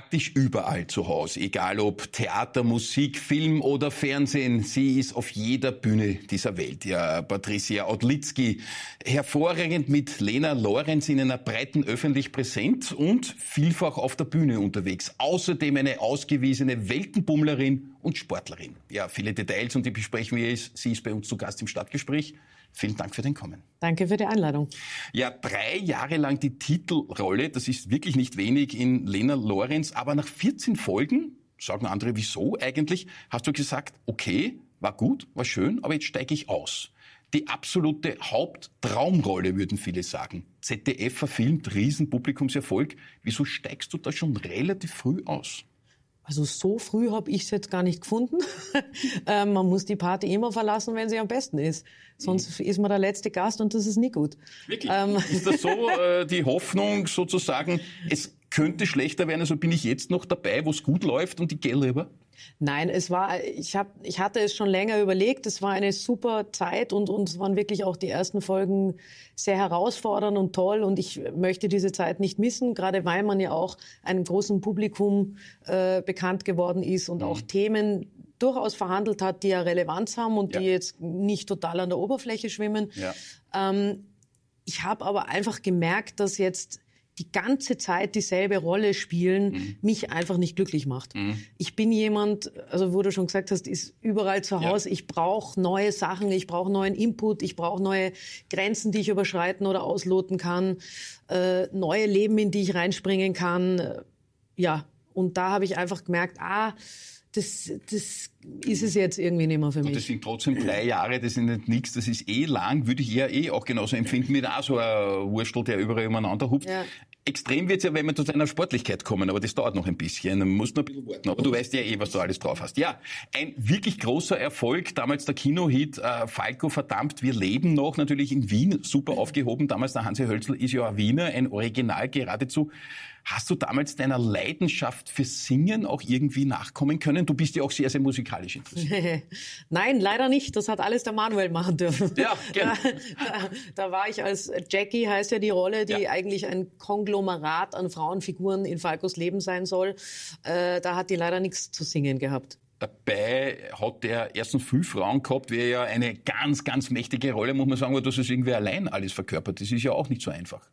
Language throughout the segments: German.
Praktisch überall zu Hause, egal ob Theater, Musik, Film oder Fernsehen. Sie ist auf jeder Bühne dieser Welt. Ja, Patricia Odlitzky, hervorragend mit Lena Lorenz in einer breiten Öffentlich präsent und vielfach auf der Bühne unterwegs. Außerdem eine ausgewiesene Weltenbummlerin und Sportlerin. Ja, viele Details und die besprechen wir. Sie ist bei uns zu Gast im Stadtgespräch. Vielen Dank für den Kommen. Danke für die Einladung. Ja, drei Jahre lang die Titelrolle, das ist wirklich nicht wenig in Lena Lorenz, aber nach 14 Folgen, sagen andere, wieso eigentlich, hast du gesagt, okay, war gut, war schön, aber jetzt steige ich aus. Die absolute Haupttraumrolle, würden viele sagen. ZDF verfilmt, Riesenpublikumserfolg. Wieso steigst du da schon relativ früh aus? Also so früh habe ich es jetzt gar nicht gefunden. ähm, man muss die Party immer verlassen, wenn sie am besten ist. Sonst mhm. ist man der letzte Gast und das ist nicht gut. Wirklich? Ähm. Ist das so äh, die Hoffnung sozusagen, es könnte schlechter werden, also bin ich jetzt noch dabei, wo es gut läuft und die gehe rüber? Nein, es war, ich, hab, ich hatte es schon länger überlegt. Es war eine super Zeit und, und es waren wirklich auch die ersten Folgen sehr herausfordernd und toll. Und ich möchte diese Zeit nicht missen, gerade weil man ja auch einem großen Publikum äh, bekannt geworden ist und mhm. auch Themen durchaus verhandelt hat, die ja Relevanz haben und ja. die jetzt nicht total an der Oberfläche schwimmen. Ja. Ähm, ich habe aber einfach gemerkt, dass jetzt die ganze Zeit dieselbe Rolle spielen, mhm. mich einfach nicht glücklich macht. Mhm. Ich bin jemand, also wo du schon gesagt hast, ist überall zu Hause. Ja. Ich brauche neue Sachen, ich brauche neuen Input, ich brauche neue Grenzen, die ich überschreiten oder ausloten kann, äh, neue Leben, in die ich reinspringen kann. Äh, ja, und da habe ich einfach gemerkt, ah, das, das ist es jetzt irgendwie nicht mehr für mich. Und sind trotzdem drei Jahre, das sind nicht nichts, das ist eh lang, würde ich eher eh auch genauso empfinden, wie auch so ein Wurstel, der überall umeinander hupft. Ja. Extrem wird's ja, wenn wir zu deiner Sportlichkeit kommen, aber das dauert noch ein bisschen. Man muss noch ein bisschen warten. Aber du weißt ja eh, was du alles drauf hast. Ja, ein wirklich großer Erfolg, damals der Kinohit äh, Falco verdammt, wir leben noch, natürlich in Wien, super aufgehoben. Damals der Hansi Hölzl ist ja ein Wiener, ein Original geradezu. Hast du damals deiner Leidenschaft für Singen auch irgendwie nachkommen können? Du bist ja auch sehr, sehr musikalisch interessiert. Nein, leider nicht. Das hat alles der Manuel machen dürfen. Ja, gerne. Da, war ich als Jackie, heißt ja die Rolle, die ja. eigentlich ein Konglomerat an Frauenfiguren in Falkos Leben sein soll. Äh, da hat die leider nichts zu singen gehabt. Dabei hat er erstens fünf Frauen gehabt, wäre ja eine ganz, ganz mächtige Rolle, muss man sagen, aber dass es irgendwie allein alles verkörpert. Das ist ja auch nicht so einfach.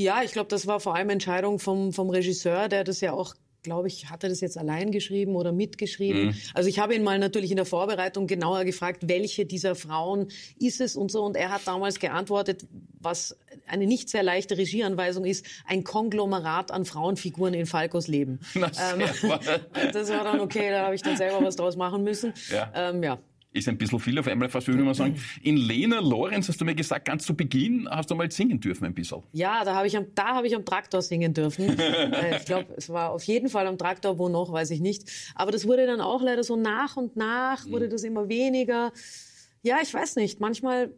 Ja, ich glaube, das war vor allem Entscheidung vom, vom Regisseur, der das ja auch glaube ich, hat er das jetzt allein geschrieben oder mitgeschrieben. Mhm. Also ich habe ihn mal natürlich in der Vorbereitung genauer gefragt, welche dieser Frauen ist es und so. Und er hat damals geantwortet, was eine nicht sehr leichte Regieanweisung ist, ein Konglomerat an Frauenfiguren in Falkos Leben. Ähm, das war dann okay, da habe ich dann selber was draus machen müssen. Ja. Ähm, ja ist ein bisschen viel auf einmal, fast würde man sagen. In Lena Lorenz hast du mir gesagt, ganz zu Beginn hast du mal singen dürfen ein bisschen. Ja, da habe ich am, da habe ich am Traktor singen dürfen. Äh, ich glaube, es war auf jeden Fall am Traktor, wo noch, weiß ich nicht. Aber das wurde dann auch leider so nach und nach, wurde mhm. das immer weniger. Ja, ich weiß nicht. Manchmal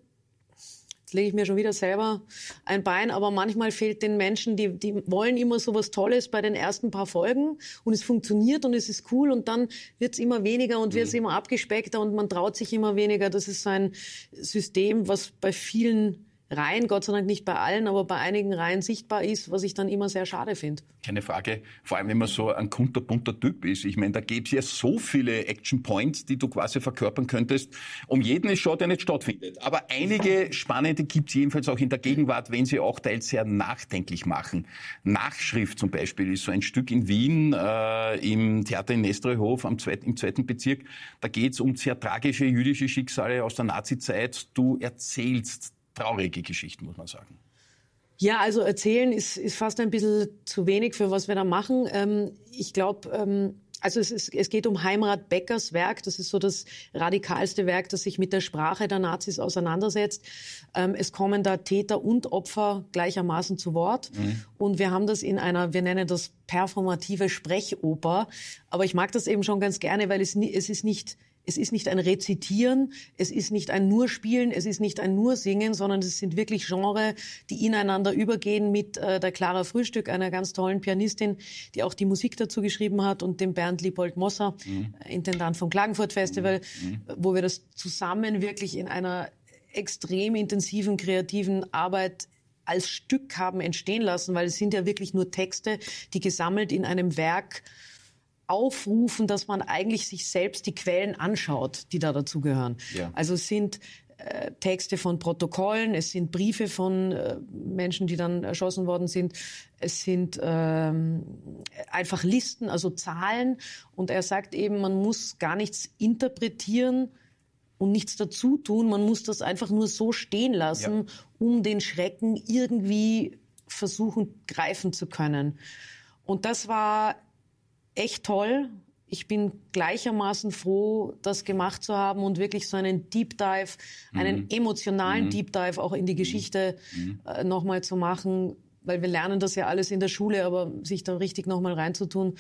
Jetzt lege ich mir schon wieder selber ein Bein, aber manchmal fehlt den Menschen, die, die wollen immer so was Tolles bei den ersten paar Folgen und es funktioniert und es ist cool und dann wird es immer weniger und wird es mhm. immer abgespeckter und man traut sich immer weniger. Das ist so ein System, was bei vielen Reihen, Gott sei Dank nicht bei allen, aber bei einigen Reihen sichtbar ist, was ich dann immer sehr schade finde. Keine Frage. Vor allem, wenn man so ein kunterbunter Typ ist. Ich meine, da gäbe es ja so viele Action Points, die du quasi verkörpern könntest. Um jeden ist schon, der nicht stattfindet. Aber einige spannende gibt es jedenfalls auch in der Gegenwart, wenn sie auch teils sehr nachdenklich machen. Nachschrift zum Beispiel ist so ein Stück in Wien äh, im Theater in Nestreuhof am zweiten, im zweiten Bezirk. Da geht es um sehr tragische jüdische Schicksale aus der Nazizeit. Du erzählst traurige Geschichten, muss man sagen. Ja, also erzählen ist, ist fast ein bisschen zu wenig für was wir da machen. Ähm, ich glaube, ähm, also es, ist, es geht um Heimrat Beckers Werk. Das ist so das radikalste Werk, das sich mit der Sprache der Nazis auseinandersetzt. Ähm, es kommen da Täter und Opfer gleichermaßen zu Wort. Mhm. Und wir haben das in einer, wir nennen das performative Sprechoper. Aber ich mag das eben schon ganz gerne, weil es, es ist nicht es ist nicht ein Rezitieren, es ist nicht ein nur Spielen, es ist nicht ein nur Singen, sondern es sind wirklich Genre, die ineinander übergehen mit äh, der Clara Frühstück, einer ganz tollen Pianistin, die auch die Musik dazu geschrieben hat und dem Bernd Liebold Mosser, mhm. Intendant vom Klagenfurt Festival, mhm. mhm. wo wir das zusammen wirklich in einer extrem intensiven kreativen Arbeit als Stück haben entstehen lassen, weil es sind ja wirklich nur Texte, die gesammelt in einem Werk aufrufen, dass man eigentlich sich selbst die Quellen anschaut, die da dazugehören. Ja. Also es sind äh, Texte von Protokollen, es sind Briefe von äh, Menschen, die dann erschossen worden sind, es sind ähm, einfach Listen, also Zahlen. Und er sagt eben, man muss gar nichts interpretieren und nichts dazu tun, man muss das einfach nur so stehen lassen, ja. um den Schrecken irgendwie versuchen greifen zu können. Und das war echt toll ich bin gleichermaßen froh, das gemacht zu haben und wirklich so einen Deep Dive, einen mhm. emotionalen mhm. Deep Dive auch in die Geschichte mhm. äh, nochmal zu machen, weil wir lernen das ja alles in der Schule, aber sich da richtig nochmal reinzutun,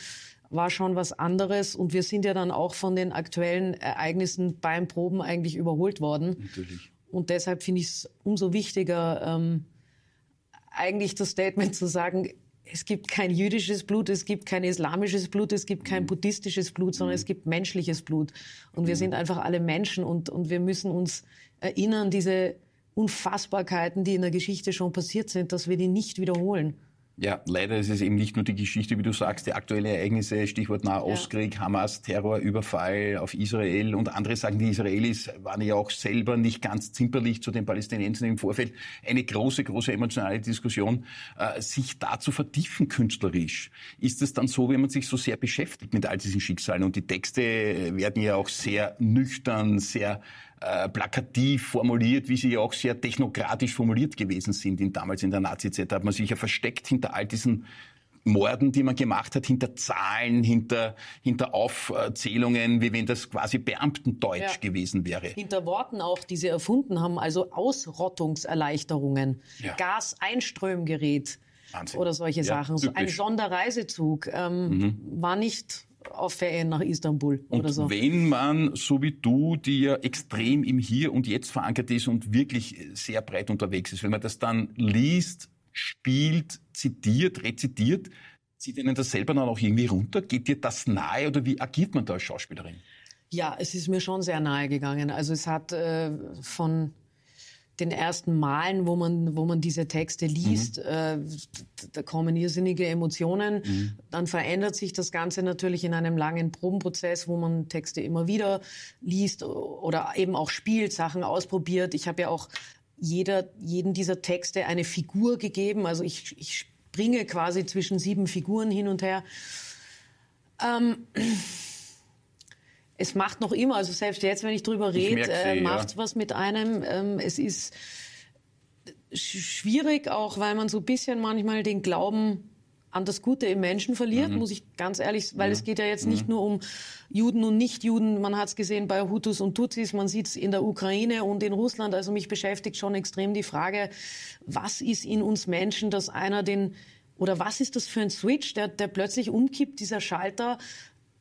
war schon was anderes. Und wir sind ja dann auch von den aktuellen Ereignissen beim Proben eigentlich überholt worden. Natürlich. Und deshalb finde ich es umso wichtiger, ähm, eigentlich das Statement zu sagen, es gibt kein jüdisches Blut, es gibt kein islamisches Blut, es gibt kein mhm. buddhistisches Blut, sondern es mhm. gibt menschliches Blut. Und wir mhm. sind einfach alle Menschen und, und wir müssen uns erinnern, diese Unfassbarkeiten, die in der Geschichte schon passiert sind, dass wir die nicht wiederholen. Ja, leider ist es eben nicht nur die Geschichte, wie du sagst, die aktuellen Ereignisse, Stichwort Nahostkrieg, ja. Hamas, Terror, Überfall auf Israel und andere sagen, die Israelis waren ja auch selber nicht ganz zimperlich zu den Palästinensern im Vorfeld. Eine große, große emotionale Diskussion, äh, sich da zu vertiefen künstlerisch. Ist es dann so, wenn man sich so sehr beschäftigt mit all diesen Schicksalen und die Texte werden ja auch sehr nüchtern, sehr äh, plakativ formuliert, wie sie ja auch sehr technokratisch formuliert gewesen sind in, damals in der Nazi-Zeit. Da hat man sich ja versteckt hinter all diesen Morden, die man gemacht hat, hinter Zahlen, hinter, hinter Aufzählungen, wie wenn das quasi Beamtendeutsch ja. gewesen wäre. Hinter Worten auch, die sie erfunden haben, also Ausrottungserleichterungen, ja. Gaseinströmgerät Wahnsinn. oder solche ja, Sachen. Ein Sonderreisezug ähm, mhm. war nicht auf Ferien nach Istanbul und oder so. Wenn man, so wie du, die ja extrem im Hier und Jetzt verankert ist und wirklich sehr breit unterwegs ist, wenn man das dann liest, spielt, zitiert, rezitiert, zieht Ihnen das selber dann auch irgendwie runter? Geht dir das nahe oder wie agiert man da als Schauspielerin? Ja, es ist mir schon sehr nahe gegangen. Also es hat äh, von den ersten Malen, wo man, wo man diese Texte liest, mhm. äh, da kommen irrsinnige Emotionen. Mhm. Dann verändert sich das Ganze natürlich in einem langen Probenprozess, wo man Texte immer wieder liest oder eben auch spielt, Sachen ausprobiert. Ich habe ja auch jeder, jeden dieser Texte eine Figur gegeben. Also ich, ich springe quasi zwischen sieben Figuren hin und her. Ähm, es macht noch immer, also selbst jetzt, wenn ich drüber rede, äh, macht es ja. was mit einem. Ähm, es ist schwierig, auch weil man so ein bisschen manchmal den Glauben an das Gute im Menschen verliert, mhm. muss ich ganz ehrlich, weil mhm. es geht ja jetzt nicht mhm. nur um Juden und Nichtjuden. Man hat es gesehen bei Hutus und Tutsis, man sieht es in der Ukraine und in Russland. Also mich beschäftigt schon extrem die Frage, was ist in uns Menschen, dass einer den oder was ist das für ein Switch, der, der plötzlich umkippt, dieser Schalter,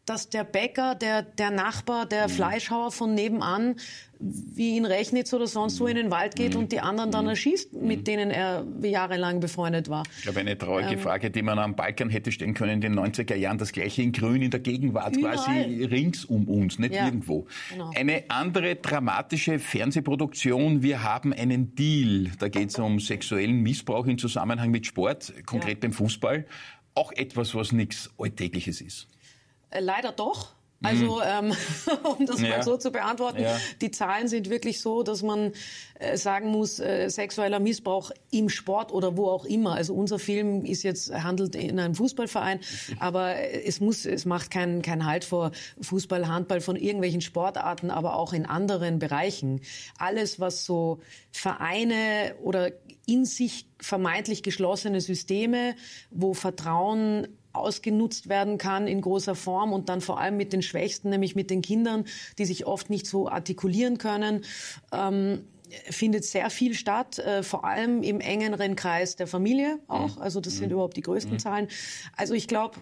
dass der Bäcker, der, der Nachbar, der mhm. Fleischhauer von nebenan, wie in Rechnitz oder sonst wo in den Wald geht mhm. und die anderen dann mhm. erschießt, mit mhm. denen er jahrelang befreundet war. Ich glaube, eine traurige ähm, Frage, die man am Balkan hätte stellen können in den 90er Jahren, das gleiche in Grün in der Gegenwart, überall. quasi rings um uns, nicht ja, irgendwo. Genau. Eine andere dramatische Fernsehproduktion, wir haben einen Deal, da geht es um sexuellen Missbrauch im Zusammenhang mit Sport, konkret ja. beim Fußball. Auch etwas, was nichts Alltägliches ist. Leider doch. Also mhm. ähm, um das ja. mal so zu beantworten, ja. die Zahlen sind wirklich so, dass man äh, sagen muss, äh, sexueller Missbrauch im Sport oder wo auch immer. Also unser Film ist jetzt handelt in einem Fußballverein, aber es muss, es macht keinen kein Halt vor Fußball, Handball von irgendwelchen Sportarten, aber auch in anderen Bereichen. Alles, was so Vereine oder in sich vermeintlich geschlossene Systeme, wo Vertrauen ausgenutzt werden kann in großer Form und dann vor allem mit den Schwächsten, nämlich mit den Kindern, die sich oft nicht so artikulieren können. Ähm, findet sehr viel statt, äh, vor allem im engeren Kreis der Familie auch. Mhm. Also das sind mhm. überhaupt die größten mhm. Zahlen. Also ich glaube,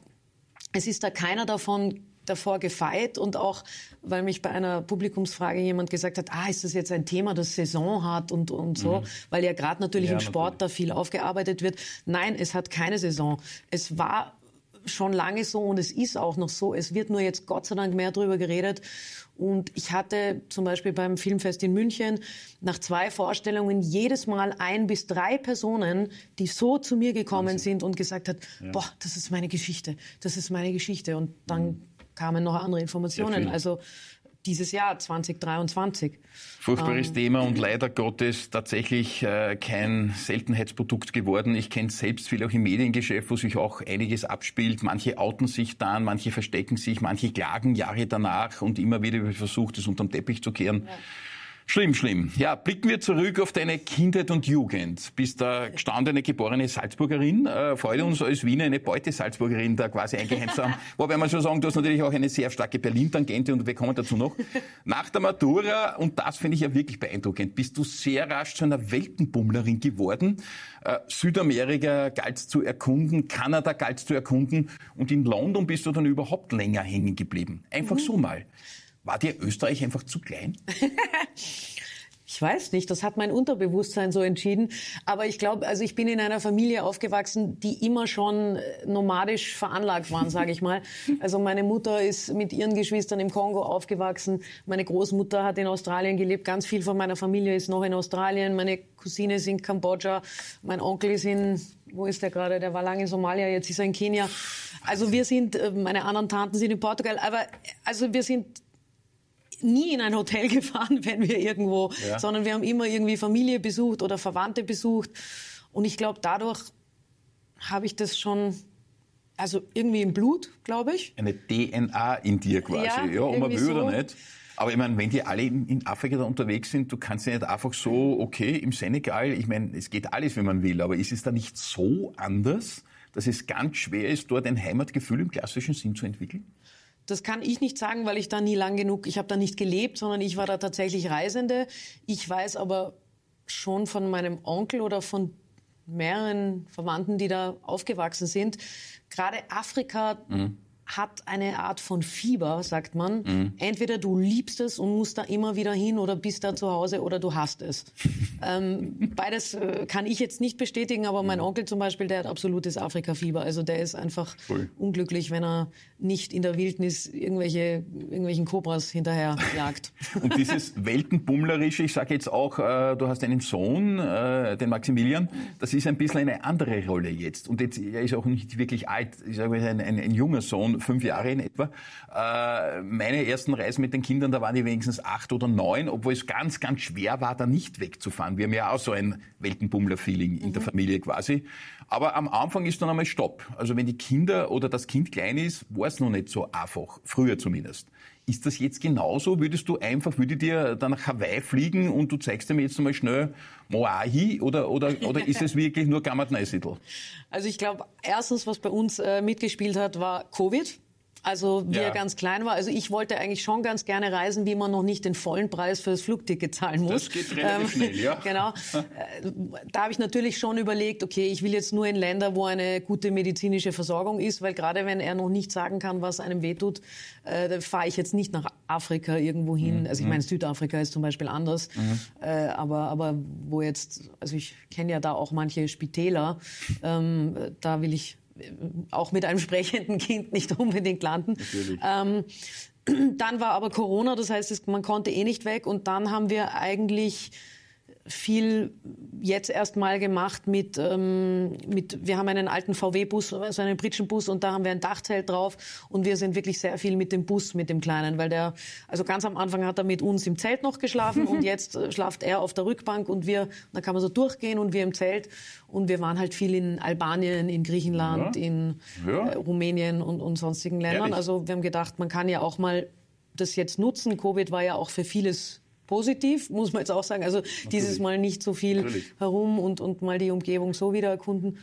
es ist da keiner davon davor gefeit und auch, weil mich bei einer Publikumsfrage jemand gesagt hat, ah, ist das jetzt ein Thema, das Saison hat und, und so, mhm. weil ja gerade natürlich ja, im Sport natürlich. da viel aufgearbeitet wird. Nein, es hat keine Saison. Es war schon lange so und es ist auch noch so. Es wird nur jetzt Gott sei Dank mehr darüber geredet. Und ich hatte zum Beispiel beim Filmfest in München nach zwei Vorstellungen jedes Mal ein bis drei Personen, die so zu mir gekommen Wahnsinn. sind und gesagt hat, ja. boah, das ist meine Geschichte, das ist meine Geschichte. Und dann mhm. kamen noch andere Informationen. Also dieses Jahr 2023. Furchtbares ähm, Thema und leider Gottes tatsächlich äh, kein Seltenheitsprodukt geworden. Ich kenne selbst viel auch im Mediengeschäft, wo sich auch einiges abspielt. Manche outen sich dann, manche verstecken sich, manche klagen Jahre danach und immer wieder versucht, es unterm Teppich zu kehren. Ja. Schlimm, schlimm. Ja, blicken wir zurück auf deine Kindheit und Jugend. Bist da gestandene, geborene Salzburgerin. Äh, freut uns als Wiener eine Beute-Salzburgerin da quasi eingeheimst haben. Wobei man schon sagen, du hast natürlich auch eine sehr starke Berlin-Tangente und wir kommen dazu noch. Nach der Matura, und das finde ich ja wirklich beeindruckend, bist du sehr rasch zu einer Weltenbummlerin geworden. Äh, Südamerika galt zu erkunden, Kanada galt zu erkunden und in London bist du dann überhaupt länger hängen geblieben. Einfach mhm. so mal. War dir Österreich einfach zu klein? Ich weiß nicht, das hat mein Unterbewusstsein so entschieden. Aber ich glaube, also ich bin in einer Familie aufgewachsen, die immer schon äh, nomadisch veranlagt waren, sage ich mal. Also meine Mutter ist mit ihren Geschwistern im Kongo aufgewachsen. Meine Großmutter hat in Australien gelebt. Ganz viel von meiner Familie ist noch in Australien. Meine Cousine ist in Kambodscha. Mein Onkel ist in, wo ist der gerade? Der war lange in Somalia, jetzt ist er in Kenia. Also wir sind, äh, meine anderen Tanten sind in Portugal. Aber also wir sind nie in ein Hotel gefahren, wenn wir irgendwo, ja. sondern wir haben immer irgendwie Familie besucht oder Verwandte besucht. Und ich glaube, dadurch habe ich das schon, also irgendwie im Blut, glaube ich. Eine DNA in dir quasi, ja, ja ob man will so. oder nicht. Aber ich meine, wenn die alle in, in, Afrika da unterwegs sind, du kannst ja nicht einfach so, okay, im Senegal, ich meine, es geht alles, wenn man will, aber ist es da nicht so anders, dass es ganz schwer ist, dort ein Heimatgefühl im klassischen Sinn zu entwickeln? Das kann ich nicht sagen, weil ich da nie lang genug, ich habe da nicht gelebt, sondern ich war da tatsächlich Reisende. Ich weiß aber schon von meinem Onkel oder von mehreren Verwandten, die da aufgewachsen sind, gerade Afrika mhm hat eine Art von Fieber, sagt man. Mhm. Entweder du liebst es und musst da immer wieder hin oder bist da zu Hause oder du hast es. ähm, beides äh, kann ich jetzt nicht bestätigen, aber mein mhm. Onkel zum Beispiel, der hat absolutes Afrika-Fieber. Also der ist einfach cool. unglücklich, wenn er nicht in der Wildnis irgendwelche, irgendwelchen Kobras hinterher jagt. und dieses Weltenbummlerische, ich sage jetzt auch, äh, du hast einen Sohn, äh, den Maximilian, das ist ein bisschen eine andere Rolle jetzt. Und jetzt, er ist auch nicht wirklich alt, ich sage ein, ein, ein junger Sohn fünf Jahre in etwa. Äh, meine ersten Reisen mit den Kindern, da waren die wenigstens acht oder neun, obwohl es ganz, ganz schwer war, da nicht wegzufahren. Wir haben ja auch so ein Weltenbummler-Feeling in mhm. der Familie quasi. Aber am Anfang ist dann einmal Stopp. Also wenn die Kinder oder das Kind klein ist, war es noch nicht so einfach. Früher zumindest. Ist das jetzt genauso? Würdest du einfach, würde dir dann nach Hawaii fliegen und du zeigst mir jetzt einmal schnell Moahi oder, oder, oder ist es wirklich nur Gammat Neusiedl? Also ich glaube, erstens, was bei uns äh, mitgespielt hat, war Covid. Also wie ja. er ganz klein war. Also ich wollte eigentlich schon ganz gerne reisen, wie man noch nicht den vollen Preis für das Flugticket zahlen muss. Das geht relativ ähm, schnell, ja. Genau. Äh, da habe ich natürlich schon überlegt, okay, ich will jetzt nur in Länder, wo eine gute medizinische Versorgung ist, weil gerade wenn er noch nicht sagen kann, was einem wehtut, äh, da fahre ich jetzt nicht nach Afrika irgendwo hin. Mhm. Also ich meine, Südafrika ist zum Beispiel anders, mhm. äh, aber aber wo jetzt, also ich kenne ja da auch manche Spitäler, ähm, da will ich auch mit einem sprechenden Kind nicht unbedingt landen. Ähm, dann war aber Corona, das heißt, man konnte eh nicht weg. Und dann haben wir eigentlich viel jetzt erst mal gemacht mit, ähm, mit wir haben einen alten VW-Bus, also einen Pritschenbus und da haben wir ein Dachzelt drauf und wir sind wirklich sehr viel mit dem Bus, mit dem Kleinen, weil der, also ganz am Anfang hat er mit uns im Zelt noch geschlafen und jetzt äh, schlaft er auf der Rückbank und wir, da kann man so durchgehen und wir im Zelt und wir waren halt viel in Albanien, in Griechenland, ja. in ja. Äh, Rumänien und, und sonstigen Ländern. Ehrlich? Also wir haben gedacht, man kann ja auch mal das jetzt nutzen. Covid war ja auch für vieles positiv, muss man jetzt auch sagen. Also Natürlich. dieses Mal nicht so viel Natürlich. herum und, und mal die Umgebung so wieder erkunden.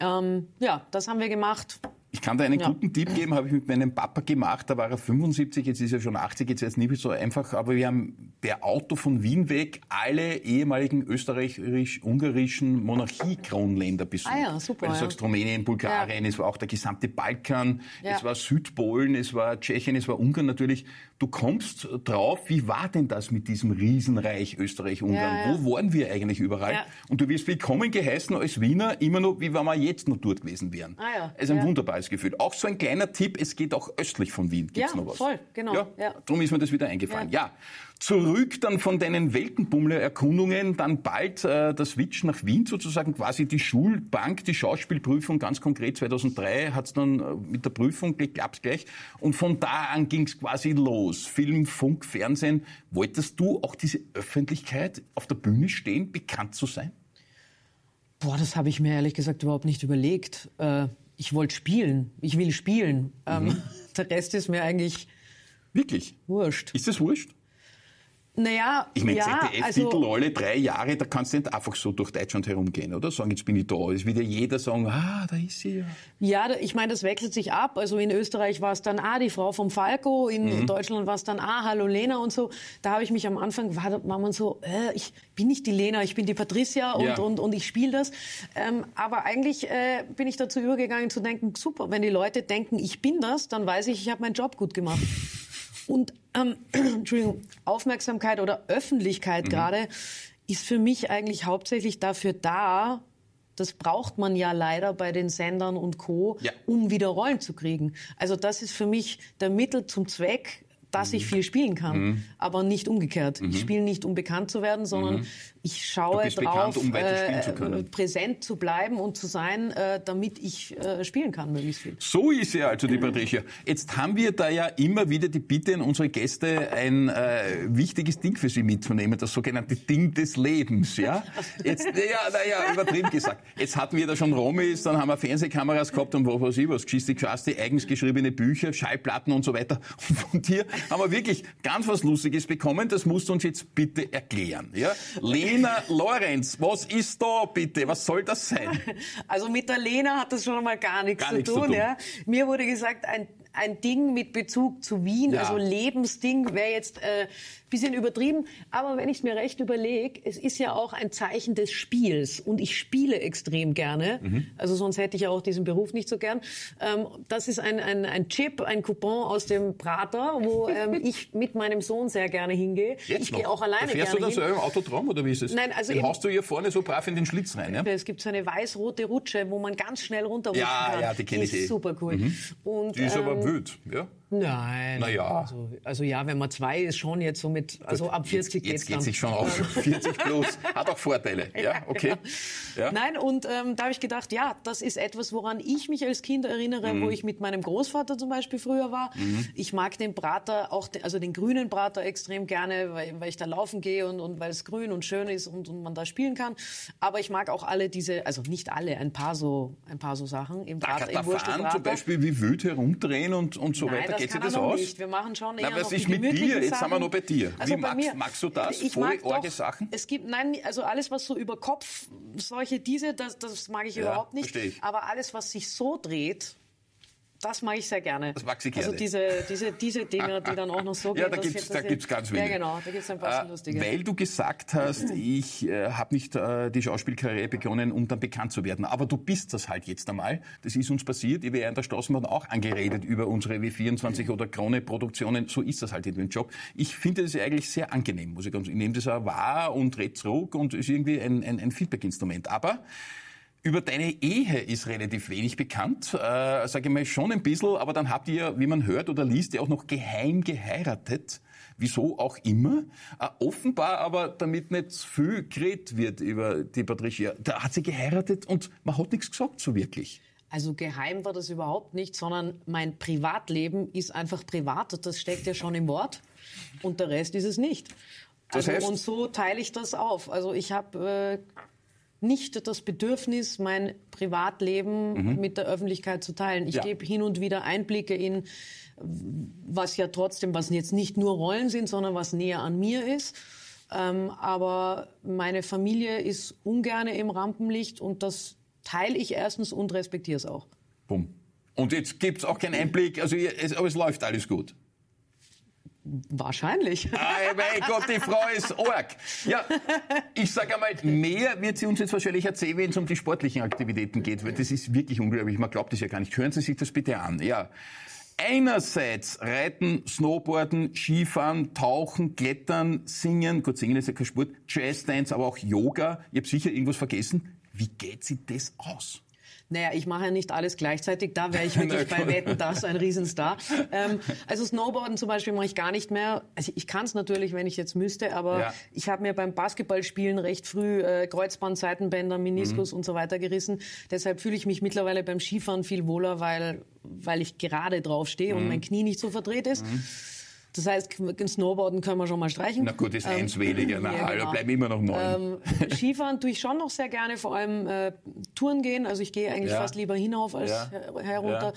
Ähm, ja, das haben wir gemacht. Ich kann da einen ja. guten Tipp geben, habe ich mit meinem Papa gemacht, da war er 75, jetzt ist er schon 80, jetzt ist es nicht so einfach, aber wir haben per Auto von Wien weg alle ehemaligen österreichisch-ungarischen Monarchiekronländer besucht. Ah ja, super. Weil du ja. sagst Rumänien, Bulgarien, ja. es war auch der gesamte Balkan, es war Südpolen, es war Tschechien, es war Ungarn natürlich. Du kommst drauf, wie war denn das mit diesem Riesenreich Österreich-Ungarn? Wo waren wir eigentlich überall? Und du wirst willkommen geheißen als Wiener, immer noch, wie wenn wir jetzt noch dort gewesen wären. Ah ja. Es ist ein wunderbares Gefühl. Auch so ein kleiner Tipp, es geht auch östlich von Wien. Gibt's ja, noch was? voll, genau. Ja, ja. Darum ist mir das wieder eingefallen. Ja. Zurück dann von deinen Weltenbummler-Erkundungen, dann bald äh, der Switch nach Wien sozusagen, quasi die Schulbank, die Schauspielprüfung, ganz konkret 2003 hat's dann äh, mit der Prüfung geklappt gleich. Und von da an ging's quasi los. Film, Funk, Fernsehen. Wolltest du auch diese Öffentlichkeit auf der Bühne stehen, bekannt zu sein? Boah, das habe ich mir ehrlich gesagt überhaupt nicht überlegt. Äh, ich wollte spielen. Ich will spielen. Ähm, mhm. der Rest ist mir eigentlich Wirklich? Wurscht. Ist das wurscht? Naja, ich meine, ja, ZDF-Titel also, alle drei Jahre, da kannst du nicht einfach so durch Deutschland herumgehen, oder? Sagen, jetzt bin ich da. Es wird ja jeder sagen, ah, da ist sie ja. Ja, ich meine, das wechselt sich ab. Also in Österreich war es dann, ah, die Frau vom Falco, in mhm. Deutschland war es dann, ah, hallo Lena und so. Da habe ich mich am Anfang, war, war man so, äh, ich bin nicht die Lena, ich bin die Patricia und, ja. und, und ich spiele das. Ähm, aber eigentlich äh, bin ich dazu übergegangen zu denken, super, wenn die Leute denken, ich bin das, dann weiß ich, ich habe meinen Job gut gemacht. Und ähm, Entschuldigung, Aufmerksamkeit oder Öffentlichkeit mhm. gerade ist für mich eigentlich hauptsächlich dafür da, das braucht man ja leider bei den Sendern und Co., ja. um wieder Rollen zu kriegen. Also das ist für mich der Mittel zum Zweck, dass ich mhm. viel spielen kann, mhm. aber nicht umgekehrt. Mhm. Ich spiele nicht, um bekannt zu werden, sondern mhm. Ich schaue drauf, bekannt, um äh, präsent zu bleiben und zu sein, äh, damit ich äh, spielen kann, möglichst viel. So ist ja also die Patricia. Jetzt haben wir da ja immer wieder die Bitte an unsere Gäste, ein äh, wichtiges Ding für sie mitzunehmen, das sogenannte Ding des Lebens. Ja, jetzt, ja, naja, übertrieben gesagt. Jetzt hatten wir da schon Romis, dann haben wir Fernsehkameras gehabt und was weiß ich was, Geschichte, Geschichte, eigens geschriebene Bücher, Schallplatten und so weiter. Und von dir haben wir wirklich ganz was Lustiges bekommen. Das musst du uns jetzt bitte erklären. Ja? Lena Lorenz, was ist da bitte? Was soll das sein? Also mit der Lena hat das schon einmal gar nichts, gar zu, nichts tun, zu tun. Ja? Mir wurde gesagt, ein ein Ding mit Bezug zu Wien, ja. also Lebensding wäre jetzt äh, bisschen übertrieben. Aber wenn ich es mir recht überlege, es ist ja auch ein Zeichen des Spiels und ich spiele extrem gerne. Mhm. Also sonst hätte ich ja auch diesen Beruf nicht so gern. Ähm, das ist ein, ein, ein Chip, ein Coupon aus dem Prater, wo ähm, ich mit meinem Sohn sehr gerne hingehe. Jetzt ich gehe auch alleine da fährst gerne du da so im Autotraum oder wie ist es? Nein, also Den haust du hier vorne so brav in den Schlitz rein, ja? Es gibt so eine weiß-rote Rutsche, wo man ganz schnell runterrutschen ja, kann. Ja, die kenne ich eh. super cool. Mhm. Und, die ist ähm, aber wild, ja? Nein. Naja. Also, also ja, wenn man zwei ist, schon jetzt so mit, also Gut, ab 40 jetzt, jetzt geht sich schon auf. 40 plus hat auch Vorteile. Ja, okay. Ja. Nein, und ähm, da habe ich gedacht, ja, das ist etwas, woran ich mich als Kind erinnere, mhm. wo ich mit meinem Großvater zum Beispiel früher war. Mhm. Ich mag den Prater, auch den, also den grünen Prater extrem gerne, weil, weil ich da laufen gehe und, und weil es grün und schön ist und, und man da spielen kann. Aber ich mag auch alle diese, also nicht alle, ein paar so, ein paar so Sachen im Prater, da, im Wurstelprater. zum Beispiel wie wild herumdrehen und, und so Nein, weiter geht sich das aus? Nicht. Wir machen schon eher Na, was ist mit dir? Jetzt sind wir noch bei dir. Also Wie bei magst, magst, du das? Ich Voll mag doch, Sachen? Es gibt, nein, also alles, was so über Kopf, solche, diese, das, das mag ich ja, überhaupt nicht. Ich. Aber alles, was sich so dreht, das mag ich sehr gerne. Das mag sie gerne. Also diese, diese, diese Dinge, die dann auch noch so gehen. Ja, da gibt's, da gibt's ganz wenige. Ja, genau, da gibt's ein paar äh, lustige. Weil du gesagt hast, ich äh, habe nicht äh, die Schauspielkarriere begonnen, um dann bekannt zu werden. Aber du bist das halt jetzt einmal. Das ist uns passiert. Ich wäre in der Straßenbahn auch angeredet über unsere W24 oder Krone-Produktionen. So ist das halt in dem Job. Ich finde das eigentlich sehr angenehm, muss ich ganz Ich nehme das auch wahr und red zurück und ist irgendwie ein, ein, ein Feedback-Instrument. Aber über deine Ehe ist relativ wenig bekannt, äh, sage ich mal schon ein bisschen, aber dann habt ihr, wie man hört oder liest, ja auch noch geheim geheiratet. Wieso auch immer. Äh, offenbar aber, damit nicht zu viel geredet wird über die Patricia. Da hat sie geheiratet und man hat nichts gesagt so wirklich. Also geheim war das überhaupt nicht, sondern mein Privatleben ist einfach privat. Das steckt ja schon im Wort. Und der Rest ist es nicht. Also, das heißt, und so teile ich das auf. Also ich habe äh, nicht das Bedürfnis, mein Privatleben mhm. mit der Öffentlichkeit zu teilen. Ich ja. gebe hin und wieder Einblicke in, was ja trotzdem, was jetzt nicht nur Rollen sind, sondern was näher an mir ist. Ähm, aber meine Familie ist ungerne im Rampenlicht und das teile ich erstens und respektiere es auch. Bumm. Und jetzt gibt es auch keinen Einblick, also aber es läuft alles gut. Wahrscheinlich. Ay, mein Gott, die Frau ist arg. Ja, ich sage einmal, mehr wird sie uns jetzt wahrscheinlich erzählen, wenn es um die sportlichen Aktivitäten geht, weil das ist wirklich unglaublich. Man glaubt das ja gar nicht. Hören Sie sich das bitte an. Ja. Einerseits Reiten, Snowboarden, Skifahren, Tauchen, Klettern, Singen, gut, Singen ist ja kein Sport, Jazzdance, aber auch Yoga. Ich habe sicher irgendwas vergessen. Wie geht sie das aus? Naja, ich mache ja nicht alles gleichzeitig. Da wäre ich wirklich bei Wetten das ein Riesenstar. Ähm, also Snowboarden zum Beispiel mache ich gar nicht mehr. Also ich kann es natürlich, wenn ich jetzt müsste, aber ja. ich habe mir beim Basketballspielen recht früh äh, Kreuzband, Seitenbänder, Meniskus mhm. und so weiter gerissen. Deshalb fühle ich mich mittlerweile beim Skifahren viel wohler, weil, weil ich gerade drauf stehe mhm. und mein Knie nicht so verdreht ist. Mhm. Das heißt, Snowboarden können wir schon mal streichen. Na gut, ist ähm, eins weniger. Na, ja, genau. bleiben immer noch neun. Ähm, Skifahren tue ich schon noch sehr gerne, vor allem äh, Touren gehen. Also ich gehe eigentlich ja. fast lieber hinauf als ja. herunter.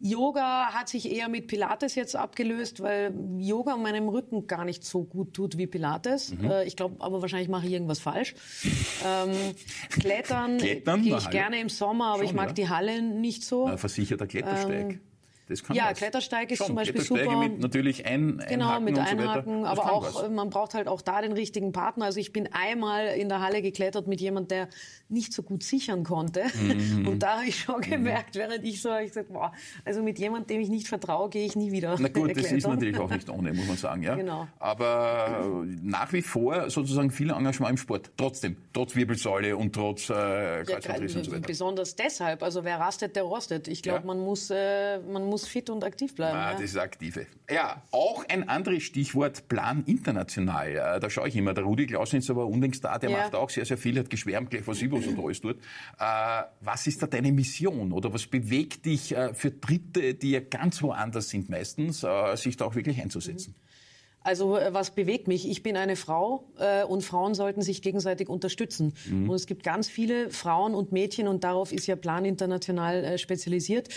Yoga hat sich eher mit Pilates jetzt abgelöst, weil Yoga meinem Rücken gar nicht so gut tut wie Pilates. Mhm. Äh, ich glaube, aber wahrscheinlich mache ich irgendwas falsch. Ähm, Klettern, Klettern gehe ich gerne im Sommer, aber Schon, ich mag ja. die Halle nicht so. Na, versicherter Klettersteig. Ähm, das kann ja, was. Klettersteig ist Schon, zum Beispiel super. mit natürlich ein, Genau, Einhaken mit Einhaken, so aber auch, was. man braucht halt auch da den richtigen Partner. Also ich bin einmal in der Halle geklettert mit jemand, der nicht so gut sichern konnte. Mhm. Und da habe ich schon mhm. gemerkt, während ich so, ich gesagt, boah, also mit jemandem, dem ich nicht vertraue, gehe ich nie wieder. Na gut, das ist natürlich auch nicht ohne, muss man sagen, ja. Genau. Aber nach wie vor sozusagen viel Engagement im Sport. Trotzdem, trotz Wirbelsäule und trotz äh, Kreuzbandriss ja, und so weiter. Besonders deshalb, also wer rastet, der rostet. Ich glaube, ja. man muss, äh, man muss muss fit und aktiv bleiben. Ah, ja. Das ist aktive. Ja, auch ein anderes Stichwort, Plan international. Äh, da schaue ich immer. Der Rudi Clausen ist aber unlängst da, der ja. macht auch sehr, sehr viel, hat geschwärmt, gleich was Ibos und alles tut. Äh, was ist da deine Mission oder was bewegt dich äh, für Dritte, die ja ganz woanders sind meistens, sich da auch wirklich einzusetzen? Also was bewegt mich? Ich bin eine Frau äh, und Frauen sollten sich gegenseitig unterstützen. Mhm. Und es gibt ganz viele Frauen und Mädchen und darauf ist ja Plan International äh, spezialisiert,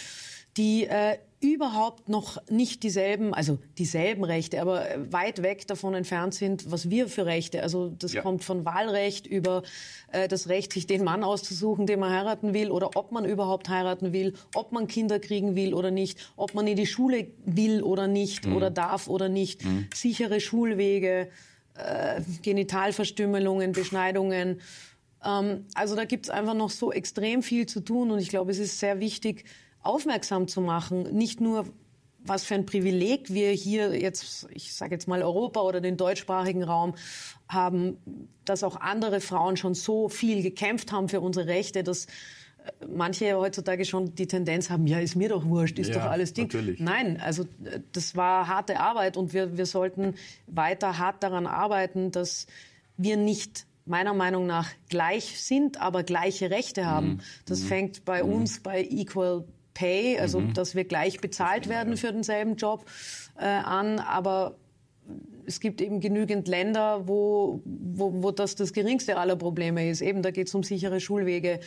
die äh, überhaupt noch nicht dieselben, also dieselben Rechte, aber weit weg davon entfernt sind, was wir für Rechte. Also das ja. kommt von Wahlrecht über äh, das Recht, sich den Mann auszusuchen, den man heiraten will, oder ob man überhaupt heiraten will, ob man Kinder kriegen will oder nicht, ob man in die Schule will oder nicht mhm. oder darf oder nicht, mhm. sichere Schulwege, äh, Genitalverstümmelungen, Beschneidungen. Ähm, also da gibt's einfach noch so extrem viel zu tun und ich glaube, es ist sehr wichtig, aufmerksam zu machen, nicht nur was für ein Privileg wir hier jetzt, ich sage jetzt mal Europa oder den deutschsprachigen Raum haben, dass auch andere Frauen schon so viel gekämpft haben für unsere Rechte, dass äh, manche heutzutage schon die Tendenz haben, ja, ist mir doch wurscht, ist ja, doch alles Ding. Natürlich. Nein, also äh, das war harte Arbeit und wir, wir sollten weiter hart daran arbeiten, dass wir nicht meiner Meinung nach gleich sind, aber gleiche Rechte haben. Mhm. Das mhm. fängt bei mhm. uns bei Equal Pay, also mhm. dass wir gleich bezahlt werden für denselben Job äh, an, aber es gibt eben genügend Länder, wo, wo, wo das das geringste aller Probleme ist. Eben, da geht es um sichere Schulwege,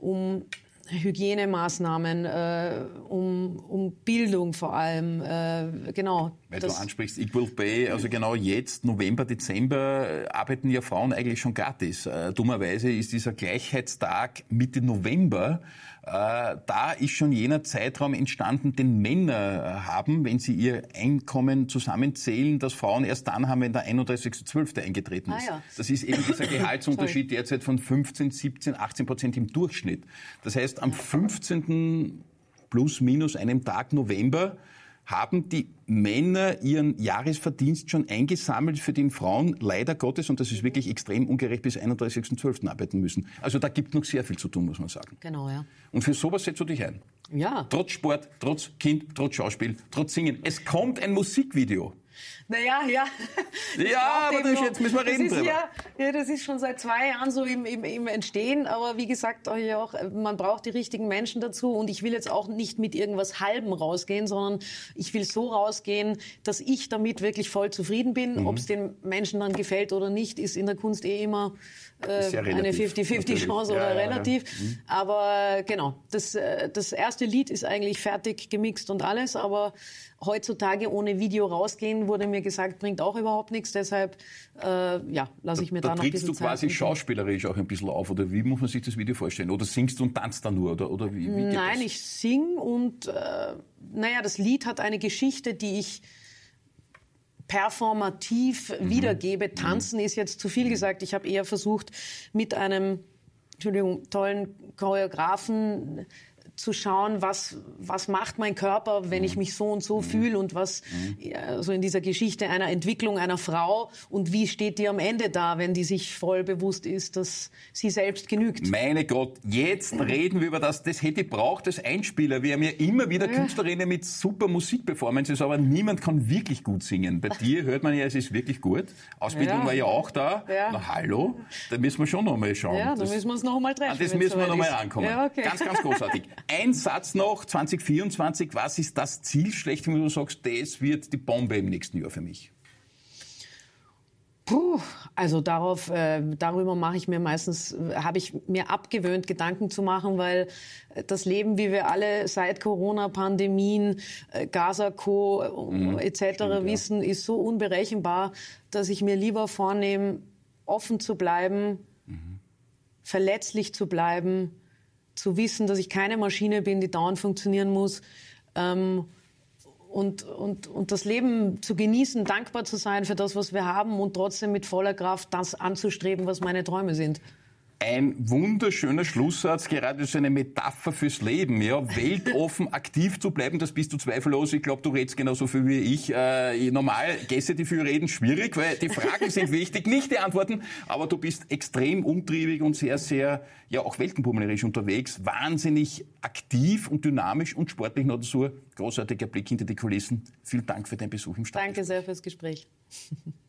um Hygienemaßnahmen, äh, um, um Bildung vor allem. Äh, genau. Weil du ansprichst Equal Pay, also genau jetzt, November, Dezember, äh, arbeiten ja Frauen eigentlich schon gratis. Äh, dummerweise ist dieser Gleichheitstag Mitte November. Äh, da ist schon jener Zeitraum entstanden, den Männer haben, wenn sie ihr Einkommen zusammenzählen, dass Frauen erst dann haben, wenn der 31.12. eingetreten ist. Ah, ja. Das ist eben dieser Gehaltsunterschied derzeit von 15, 17, 18 Prozent im Durchschnitt. Das heißt, am 15. plus minus einem Tag November haben die Männer ihren Jahresverdienst schon eingesammelt, für den Frauen leider Gottes, und das ist wirklich extrem ungerecht, bis 31.12. arbeiten müssen. Also da gibt noch sehr viel zu tun, muss man sagen. Genau, ja. Und für sowas setzt du dich ein? Ja. Trotz Sport, trotz Kind, trotz Schauspiel, trotz Singen. Es kommt ein Musikvideo. Naja, ja. Ja, aber das jetzt müssen wir reden drüber. Ja, ja, das ist schon seit zwei Jahren so im, im, im Entstehen. Aber wie gesagt, auch, man braucht die richtigen Menschen dazu. Und ich will jetzt auch nicht mit irgendwas Halbem rausgehen, sondern ich will so rausgehen, dass ich damit wirklich voll zufrieden bin. Mhm. Ob es den Menschen dann gefällt oder nicht, ist in der Kunst eh immer äh, eine 50-50 Chance oder ja, ja, relativ. Ja. Mhm. Aber genau, das, äh, das erste Lied ist eigentlich fertig gemixt und alles, aber heutzutage ohne Video rausgehen, wurde mir gesagt, bringt auch überhaupt nichts. Deshalb äh, ja, lasse ich mir da, da noch ein bisschen du quasi schauspielerisch auch ein bisschen auf oder wie muss man sich das Video vorstellen? Oder singst du und tanzt dann nur oder, oder wie, wie Nein, das? ich sing und äh, naja, das Lied hat eine Geschichte, die ich performativ mhm. wiedergebe. Tanzen mhm. ist jetzt zu viel gesagt. Ich habe eher versucht, mit einem Entschuldigung, tollen Choreografen zu schauen, was, was macht mein Körper, wenn ich mich so und so fühle und was äh, so in dieser Geschichte einer Entwicklung einer Frau und wie steht die am Ende da, wenn die sich voll bewusst ist, dass sie selbst genügt. Meine Gott, jetzt reden wir über das, das hätte ich braucht als Einspieler. Wir haben ja immer wieder Künstlerinnen mit super Musikperformances, aber niemand kann wirklich gut singen. Bei dir hört man ja, es ist wirklich gut. Ausbildung Ja. war ja auch da. Ja. Na hallo, da müssen wir schon noch mal schauen. Ja, da Das- müssen wir uns noch einmal treffen. An das wenn's müssen wir nochmal ankommen. Ja, okay. Ganz, ganz großartig. Ein Satz noch, 2024, was ist das Ziel schlecht, wenn du sagst, das wird die Bombe im nächsten Jahr für mich? Puh, also darauf, äh, darüber mache ich mir meistens, äh, habe ich mir abgewöhnt, Gedanken zu machen, weil das Leben, wie wir alle seit Corona, Pandemien, äh, Gaza Co. äh, etc. ja. wissen, ist so unberechenbar, dass ich mir lieber vornehme, offen zu bleiben, verletzlich zu bleiben, zu wissen, dass ich keine Maschine bin, die dauernd funktionieren muss. Ähm, und, und, und das Leben zu genießen, dankbar zu sein für das, was wir haben und trotzdem mit voller Kraft das anzustreben, was meine Träume sind. Ein wunderschöner Schlusssatz, gerade so eine Metapher fürs Leben, ja. Weltoffen aktiv zu bleiben, das bist du zweifellos. Ich glaube, du redest genauso viel wie ich. Äh, normal, Gäste, die viel reden, schwierig, weil die Fragen sind wichtig, nicht die Antworten. Aber du bist extrem umtriebig und sehr, sehr, ja, auch weltenbummlerisch unterwegs. Wahnsinnig aktiv und dynamisch und sportlich noch dazu. Großartiger Blick hinter die Kulissen. Vielen Dank für deinen Besuch im Stadion. Danke sehr fürs Gespräch.